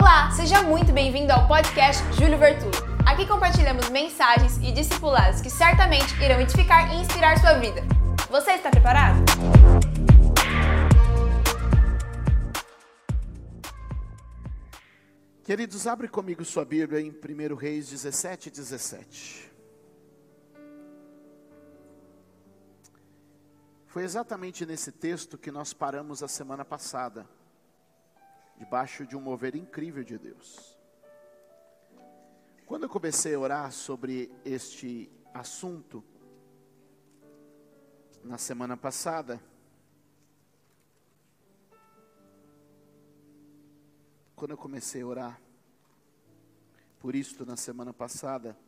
Olá, seja muito bem-vindo ao podcast Júlio Vertulo. Aqui compartilhamos mensagens e discipulados que certamente irão edificar e inspirar sua vida. Você está preparado? Queridos, abre comigo sua Bíblia em 1 Reis 17, 17. Foi exatamente nesse texto que nós paramos a semana passada, debaixo de um mover incrível de Deus. Quando eu comecei a orar sobre este assunto, na semana passada, quando eu comecei a orar por isto na semana passada,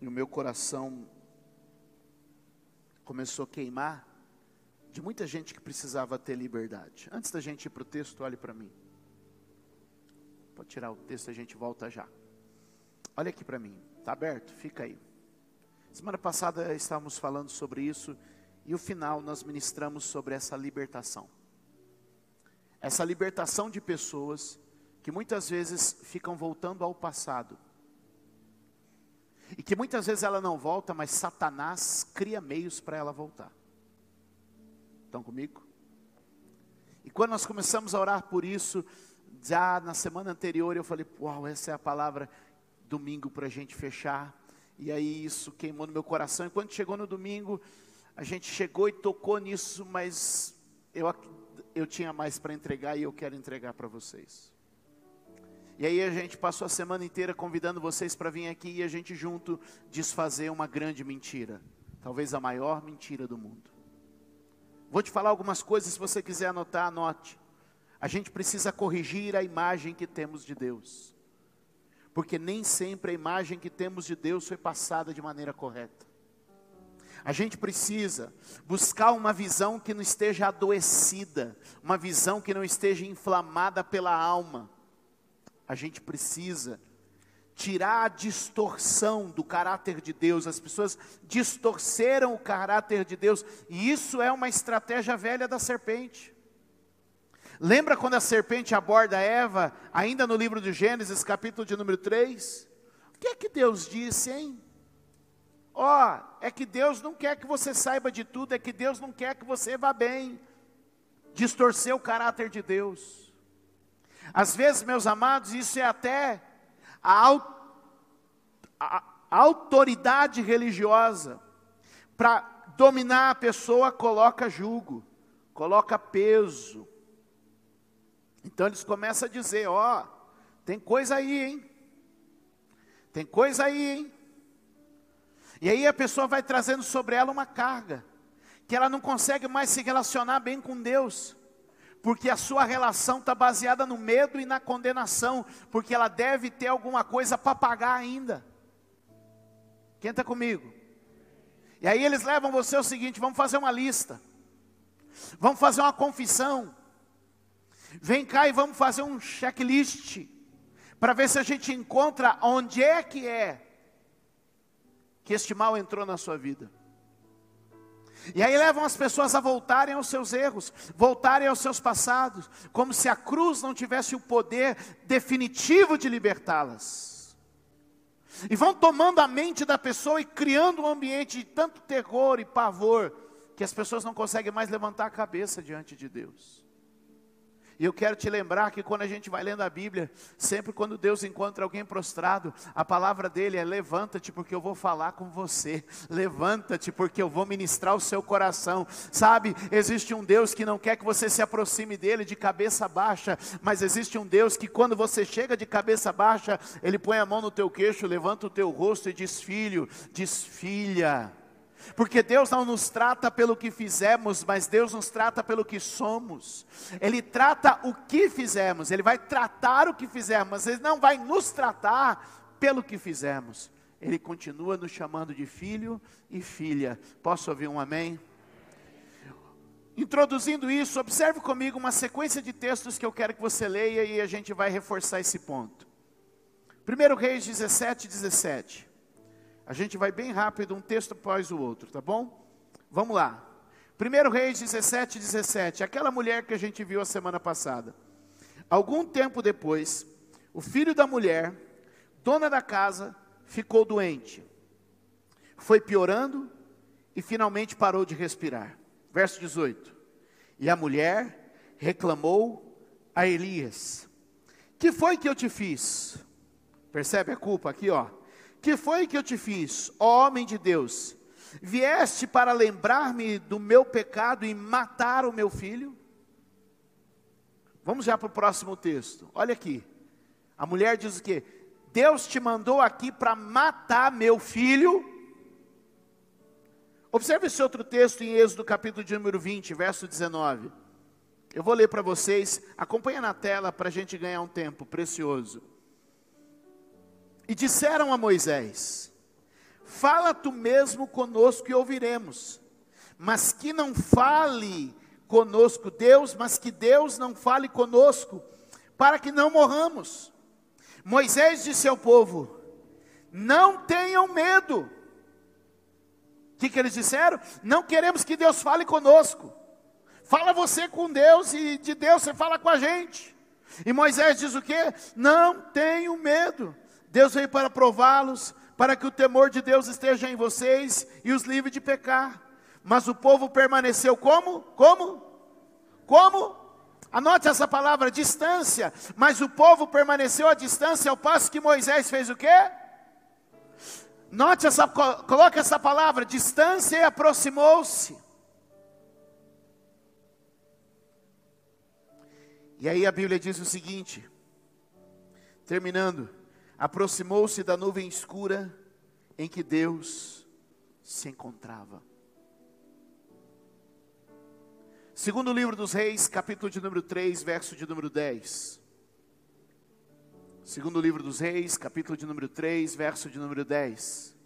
e o meu coração começou a queimar de muita gente que precisava ter liberdade. Antes da gente ir para o texto, olhe para mim. Pode tirar o texto, a gente volta já. Olha aqui para mim, está aberto? Fica aí. Semana passada estávamos falando sobre isso e o final nós ministramos sobre essa libertação. Essa libertação de pessoas que muitas vezes ficam voltando ao passado. E que muitas vezes ela não volta, mas Satanás cria meios para ela voltar. Estão comigo? E quando nós começamos a orar por isso, já na semana anterior eu falei, uau, essa é a palavra domingo para a gente fechar. E aí isso queimou no meu coração. E quando chegou no domingo, a gente chegou e tocou nisso, mas eu eu tinha mais para entregar e eu quero entregar para vocês. E aí a gente passou a semana inteira convidando vocês para vir aqui e a gente junto desfazer uma grande mentira, talvez a maior mentira do mundo. Vou te falar algumas coisas, se você quiser anotar, anote. A gente precisa corrigir a imagem que temos de Deus. Porque nem sempre a imagem que temos de Deus foi passada de maneira correta. A gente precisa buscar uma visão que não esteja adoecida, uma visão que não esteja inflamada pela alma. A gente precisa tirar a distorção do caráter de Deus. As pessoas distorceram o caráter de Deus, e isso é uma estratégia velha da serpente. Lembra quando a serpente aborda Eva, ainda no livro de Gênesis, capítulo de número 3? O que é que Deus disse, hein? Ó, oh, é que Deus não quer que você saiba de tudo, é que Deus não quer que você vá bem. Distorcer o caráter de Deus. Às vezes, meus amados, isso é até a, autoridade religiosa. Para dominar a pessoa, coloca jugo, coloca peso. Então eles começam a dizer: ó, oh, tem coisa aí, hein? Tem coisa aí, hein? E aí a pessoa vai trazendo sobre ela uma carga, que ela não consegue mais se relacionar bem com Deus, porque a sua relação está baseada no medo e na condenação, porque ela deve ter alguma coisa para pagar ainda. Quem está comigo? E aí eles levam você ao seguinte: vamos fazer uma lista, vamos fazer uma confissão, vem cá e vamos fazer um checklist, para ver se a gente encontra onde é que é que este mal entrou na sua vida. E aí levam as pessoas a voltarem aos seus erros, voltarem aos seus passados, como se a cruz não tivesse o poder definitivo de libertá-las. E vão tomando a mente da pessoa e criando um ambiente de tanto terror e pavor, que as pessoas não conseguem mais levantar a cabeça diante de Deus. E eu quero te lembrar que quando a gente vai lendo a Bíblia, sempre quando Deus encontra alguém prostrado, a palavra dele é: levanta-te, porque eu vou falar com você, levanta-te, porque eu vou ministrar o seu coração. Sabe, existe um Deus que não quer que você se aproxime dele de cabeça baixa, mas existe um Deus que quando você chega de cabeça baixa, ele põe a mão no teu queixo, levanta o teu rosto e diz: filho, diz filha. Porque Deus não nos trata pelo que fizemos, mas Deus nos trata pelo que somos. Ele trata o que fizemos, Ele vai tratar o que fizemos, mas Ele não vai nos tratar pelo que fizemos. Ele continua nos chamando de filho e filha. Posso ouvir um amém? Introduzindo isso, observe comigo uma sequência de textos que eu quero que você leia e a gente vai reforçar esse ponto. 1 Reis 17, 17. A gente vai bem rápido, um texto após o outro, tá bom? Vamos lá. 1 Reis 17, 17. Aquela mulher que a gente viu a semana passada. Algum tempo depois, o filho da mulher, dona da casa, ficou doente. Foi piorando e finalmente parou de respirar. Verso 18. E a mulher reclamou a Elias: Que foi que eu te fiz? Percebe a culpa aqui, ó? Que foi que eu te fiz, ó homem de Deus? Vieste para lembrar-me do meu pecado e matar o meu filho? Vamos já para o próximo texto. Olha aqui. A mulher diz o quê? Deus te mandou aqui para matar meu filho. Observe esse outro texto em Êxodo capítulo de número 20, verso 19. Eu vou ler para vocês, acompanha na tela para a gente ganhar um tempo precioso. E disseram a Moisés: Fala tu mesmo conosco e ouviremos, mas que não fale conosco Deus, mas que Deus não fale conosco, para que não morramos. Moisés disse ao povo: Não tenham medo. O que, que eles disseram? Não queremos que Deus fale conosco. Fala você com Deus e de Deus você fala com a gente. E Moisés diz o quê? Não tenham medo. Deus veio para prová-los, para que o temor de Deus esteja em vocês e os livre de pecar. Mas o povo permaneceu como? Como? Como? Anote essa palavra, distância. Mas o povo permaneceu à distância ao passo que Moisés fez o quê? Note essa, coloque essa palavra, distância e aproximou-se. E aí a Bíblia diz o seguinte, terminando: aproximou-se da nuvem escura em que Deus se encontrava. Segundo livro dos Reis, capítulo de número 3, verso de número 10. Segundo livro dos Reis, capítulo de número 3, verso de número 10.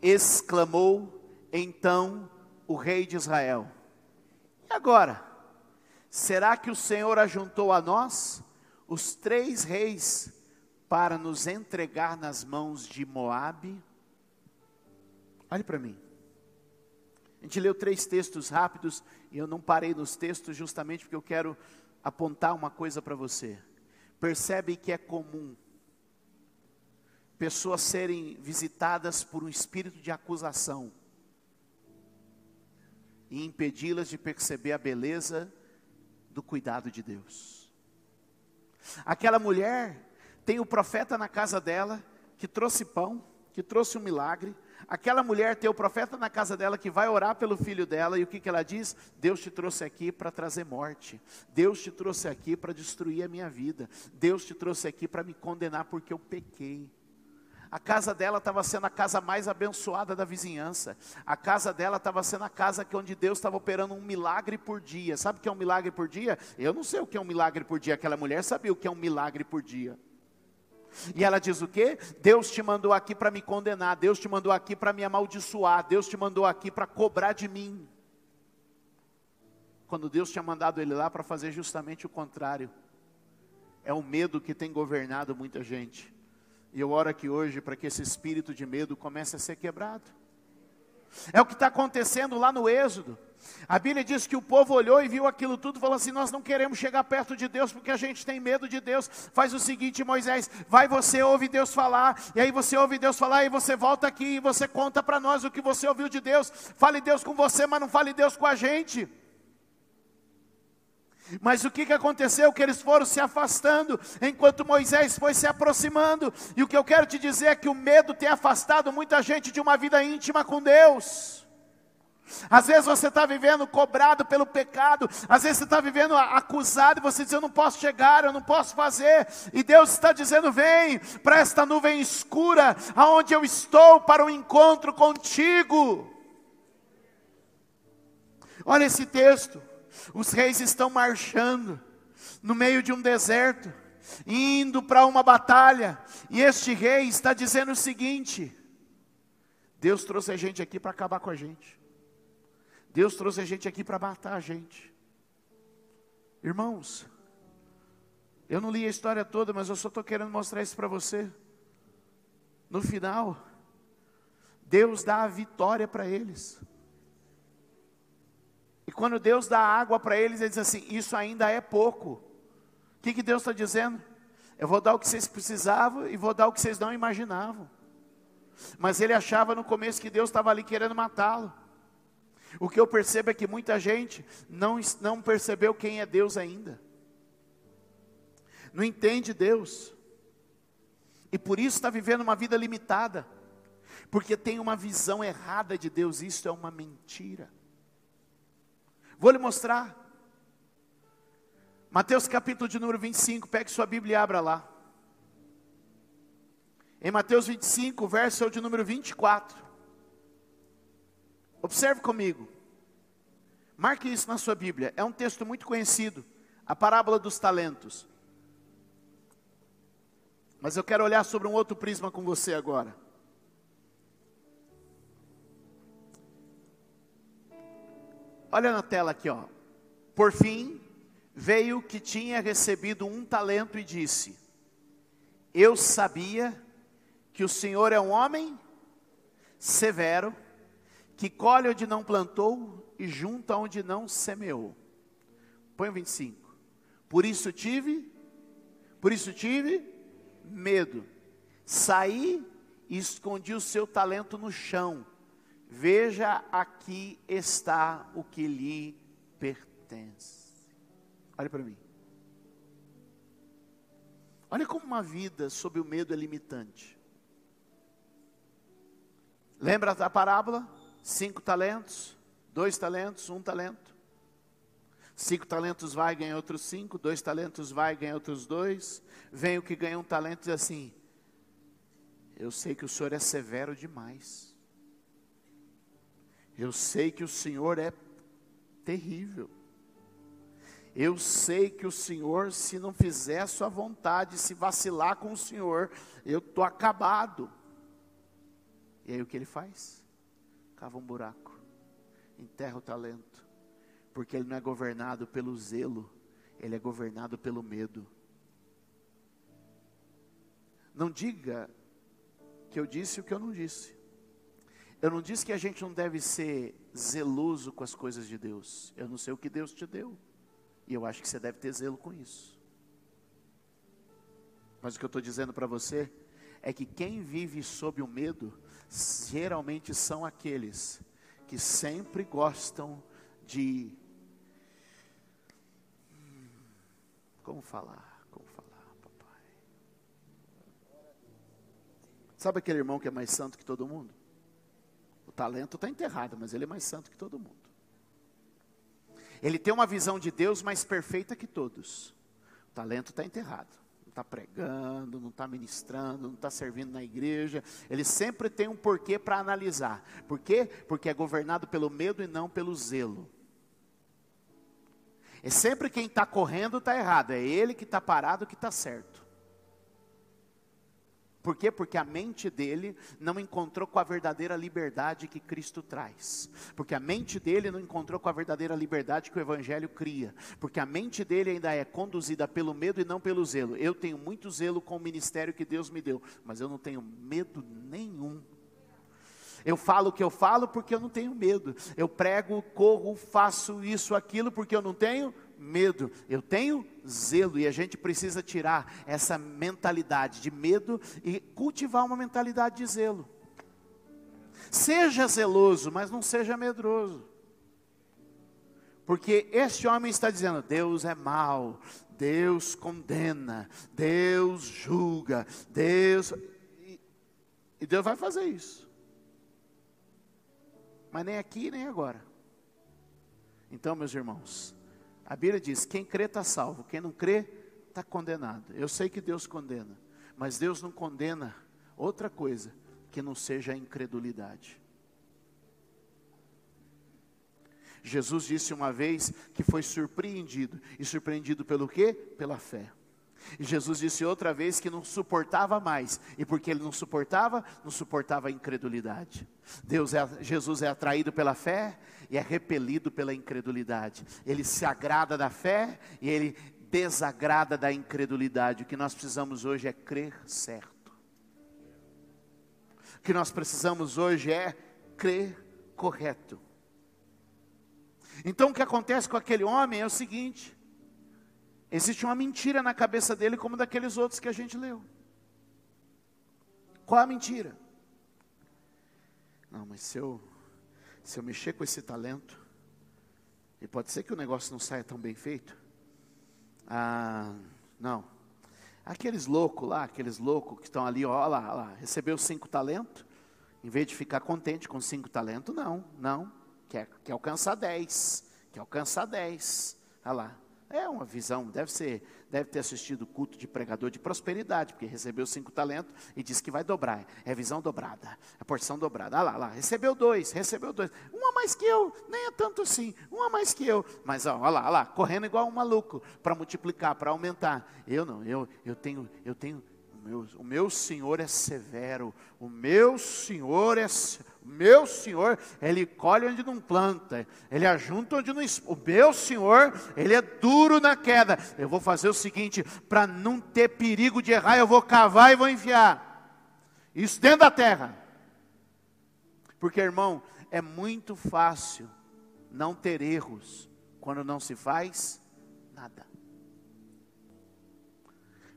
Exclamou então o rei de Israel: E agora? Será que o Senhor ajuntou a nós os três reis para nos entregar nas mãos de Moabe? Olhe para mim. A gente leu três textos rápidos e eu não parei nos textos justamente porque eu quero apontar uma coisa para você. Percebe que é comum pessoas serem visitadas por um espírito de acusação e impedi-las de perceber a beleza do cuidado de Deus. Aquela mulher tem o profeta na casa dela que trouxe pão, que trouxe um milagre, Aquela mulher tem o profeta na casa dela que vai orar pelo filho dela, e o que, que ela diz? Deus te trouxe aqui para trazer morte, Deus te trouxe aqui para destruir a minha vida, Deus te trouxe aqui para me condenar porque eu pequei. A casa dela estava sendo a casa mais abençoada da vizinhança. A casa dela estava sendo a casa que onde Deus estava operando um milagre por dia. Sabe o que é um milagre por dia? Eu não sei o que é um milagre por dia. Aquela mulher sabia o que é um milagre por dia. E ela diz o quê? Deus te mandou aqui para me condenar, Deus te mandou aqui para me amaldiçoar, Deus te mandou aqui para cobrar de mim. Quando Deus tinha mandado ele lá para fazer justamente o contrário. É o medo que tem governado muita gente. E eu oro aqui hoje para que esse espírito de medo comece a ser quebrado. É o que está acontecendo lá no Êxodo. A Bíblia diz que o povo olhou e viu aquilo tudo falou assim: Nós não queremos chegar perto de Deus porque a gente tem medo de Deus. Faz o seguinte, Moisés: vai você ouve Deus falar, e aí você ouve Deus falar, e você volta aqui e você conta para nós o que você ouviu de Deus. Fale Deus com você, mas não fale Deus com a gente. Mas o que, que aconteceu? Que eles foram se afastando, enquanto Moisés foi se aproximando. E o que eu quero te dizer é que o medo tem afastado muita gente de uma vida íntima com Deus. Às vezes você está vivendo cobrado pelo pecado, às vezes você está vivendo acusado e você diz: Eu não posso chegar, eu não posso fazer, e Deus está dizendo: Vem para esta nuvem escura, aonde eu estou para o um encontro contigo. Olha esse texto: os reis estão marchando no meio de um deserto, indo para uma batalha, e este rei está dizendo o seguinte: Deus trouxe a gente aqui para acabar com a gente. Deus trouxe a gente aqui para matar a gente. Irmãos, eu não li a história toda, mas eu só estou querendo mostrar isso para você. No final, Deus dá a vitória para eles. E quando Deus dá água para eles, ele diz assim: Isso ainda é pouco. que, que Deus está dizendo? Eu vou dar o que vocês precisavam e vou dar o que vocês não imaginavam. Mas ele achava no começo que Deus estava ali querendo matá-lo. O que eu percebo é que muita gente não, não percebeu quem é Deus ainda. Não entende Deus. E por isso está vivendo uma vida limitada. Porque tem uma visão errada de Deus. Isso é uma mentira. Vou lhe mostrar. Mateus capítulo de número 25, pegue sua Bíblia e abra lá. Em Mateus 25, verso de número 24. Observe comigo. Marque isso na sua Bíblia. É um texto muito conhecido. A parábola dos talentos. Mas eu quero olhar sobre um outro prisma com você agora. Olha na tela aqui, ó. Por fim, veio que tinha recebido um talento e disse: Eu sabia que o Senhor é um homem severo, que colhe onde não plantou e junta onde não semeou. Põe o 25. Por isso tive, por isso tive medo. Saí e escondi o seu talento no chão. Veja, aqui está o que lhe pertence. Olha para mim. Olha como uma vida sob o medo é limitante. Lembra da parábola? Cinco talentos, dois talentos, um talento. Cinco talentos vai, ganha outros cinco. Dois talentos vai, ganha outros dois. Vem o que ganha um talento e diz assim: Eu sei que o Senhor é severo demais. Eu sei que o Senhor é terrível. Eu sei que o Senhor, se não fizer sua vontade, se vacilar com o Senhor, eu estou acabado. E aí o que ele faz? Cava um buraco, enterra o talento, porque ele não é governado pelo zelo, ele é governado pelo medo. Não diga que eu disse o que eu não disse. Eu não disse que a gente não deve ser zeloso com as coisas de Deus. Eu não sei o que Deus te deu. E eu acho que você deve ter zelo com isso. Mas o que eu estou dizendo para você é que quem vive sob o medo, geralmente são aqueles que sempre gostam de. Como falar? Como falar, papai? Sabe aquele irmão que é mais santo que todo mundo? O talento está enterrado, mas ele é mais santo que todo mundo. Ele tem uma visão de Deus mais perfeita que todos. O talento está enterrado. Está pregando, não está ministrando, não está servindo na igreja. Ele sempre tem um porquê para analisar. Por quê? Porque é governado pelo medo e não pelo zelo. É sempre quem está correndo está errado, é ele que está parado que está certo. Por quê? Porque a mente dele não encontrou com a verdadeira liberdade que Cristo traz. Porque a mente dele não encontrou com a verdadeira liberdade que o Evangelho cria. Porque a mente dele ainda é conduzida pelo medo e não pelo zelo. Eu tenho muito zelo com o ministério que Deus me deu, mas eu não tenho medo nenhum. Eu falo o que eu falo porque eu não tenho medo. Eu prego, corro, faço isso, aquilo porque eu não tenho medo, eu tenho zelo, e a gente precisa tirar essa mentalidade de medo e cultivar uma mentalidade de zelo. Seja zeloso, mas não seja medroso. Porque este homem está dizendo: Deus é mau, Deus condena, Deus julga, Deus. E Deus vai fazer isso. Mas nem aqui, nem agora. Então, meus irmãos, a Bíblia diz: quem crê está salvo, quem não crê está condenado. Eu sei que Deus condena, mas Deus não condena outra coisa que não seja a incredulidade. Jesus disse uma vez que foi surpreendido, e surpreendido pelo quê? Pela fé. E Jesus disse outra vez que não suportava mais. E porque ele não suportava, não suportava a incredulidade. Deus é, Jesus é atraído pela fé e é repelido pela incredulidade. Ele se agrada da fé e ele desagrada da incredulidade. O que nós precisamos hoje é crer certo. O que nós precisamos hoje é crer correto. Então o que acontece com aquele homem é o seguinte: Existe uma mentira na cabeça dele, como daqueles outros que a gente leu. Qual a mentira? Não, mas se eu, se eu mexer com esse talento, e pode ser que o negócio não saia tão bem feito. Ah, não. Aqueles loucos lá, aqueles loucos que estão ali, ó lá, lá, recebeu cinco talentos, em vez de ficar contente com cinco talentos, não, não, quer, quer alcançar dez, quer alcançar dez, olha lá. É uma visão, deve ser, deve ter assistido o culto de pregador de prosperidade, porque recebeu cinco talentos e disse que vai dobrar. É visão dobrada, é porção dobrada. Ah lá, lá, recebeu dois, recebeu dois. Um a mais que eu, nem é tanto assim, um a mais que eu. Mas olha lá, lá, correndo igual um maluco para multiplicar, para aumentar. Eu não, eu, eu tenho, eu tenho meu, o meu Senhor é severo, o meu Senhor é o meu Senhor, ele colhe onde não planta, ele ajunta onde não o meu Senhor, ele é duro na queda. Eu vou fazer o seguinte, para não ter perigo de errar, eu vou cavar e vou enfiar. Isso dentro da terra. Porque, irmão, é muito fácil não ter erros quando não se faz nada.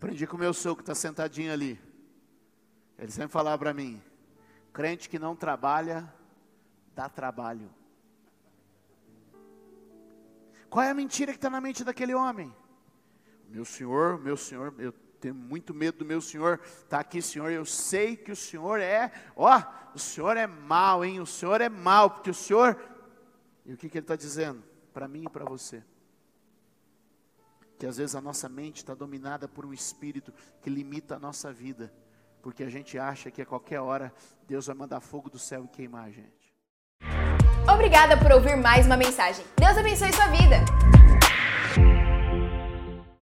Aprendi com o meu sogro que está sentadinho ali. Ele sempre falava para mim: crente que não trabalha, dá trabalho. Qual é a mentira que está na mente daquele homem? Meu senhor, meu senhor, eu tenho muito medo do meu senhor. Está aqui, senhor, eu sei que o senhor é, ó, o senhor é mal, hein? O senhor é mal, porque o senhor. E o que, que ele está dizendo? Para mim e para você que às vezes a nossa mente está dominada por um espírito que limita a nossa vida, porque a gente acha que a qualquer hora Deus vai mandar fogo do céu e queimar a gente. Obrigada por ouvir mais uma mensagem. Deus abençoe sua vida.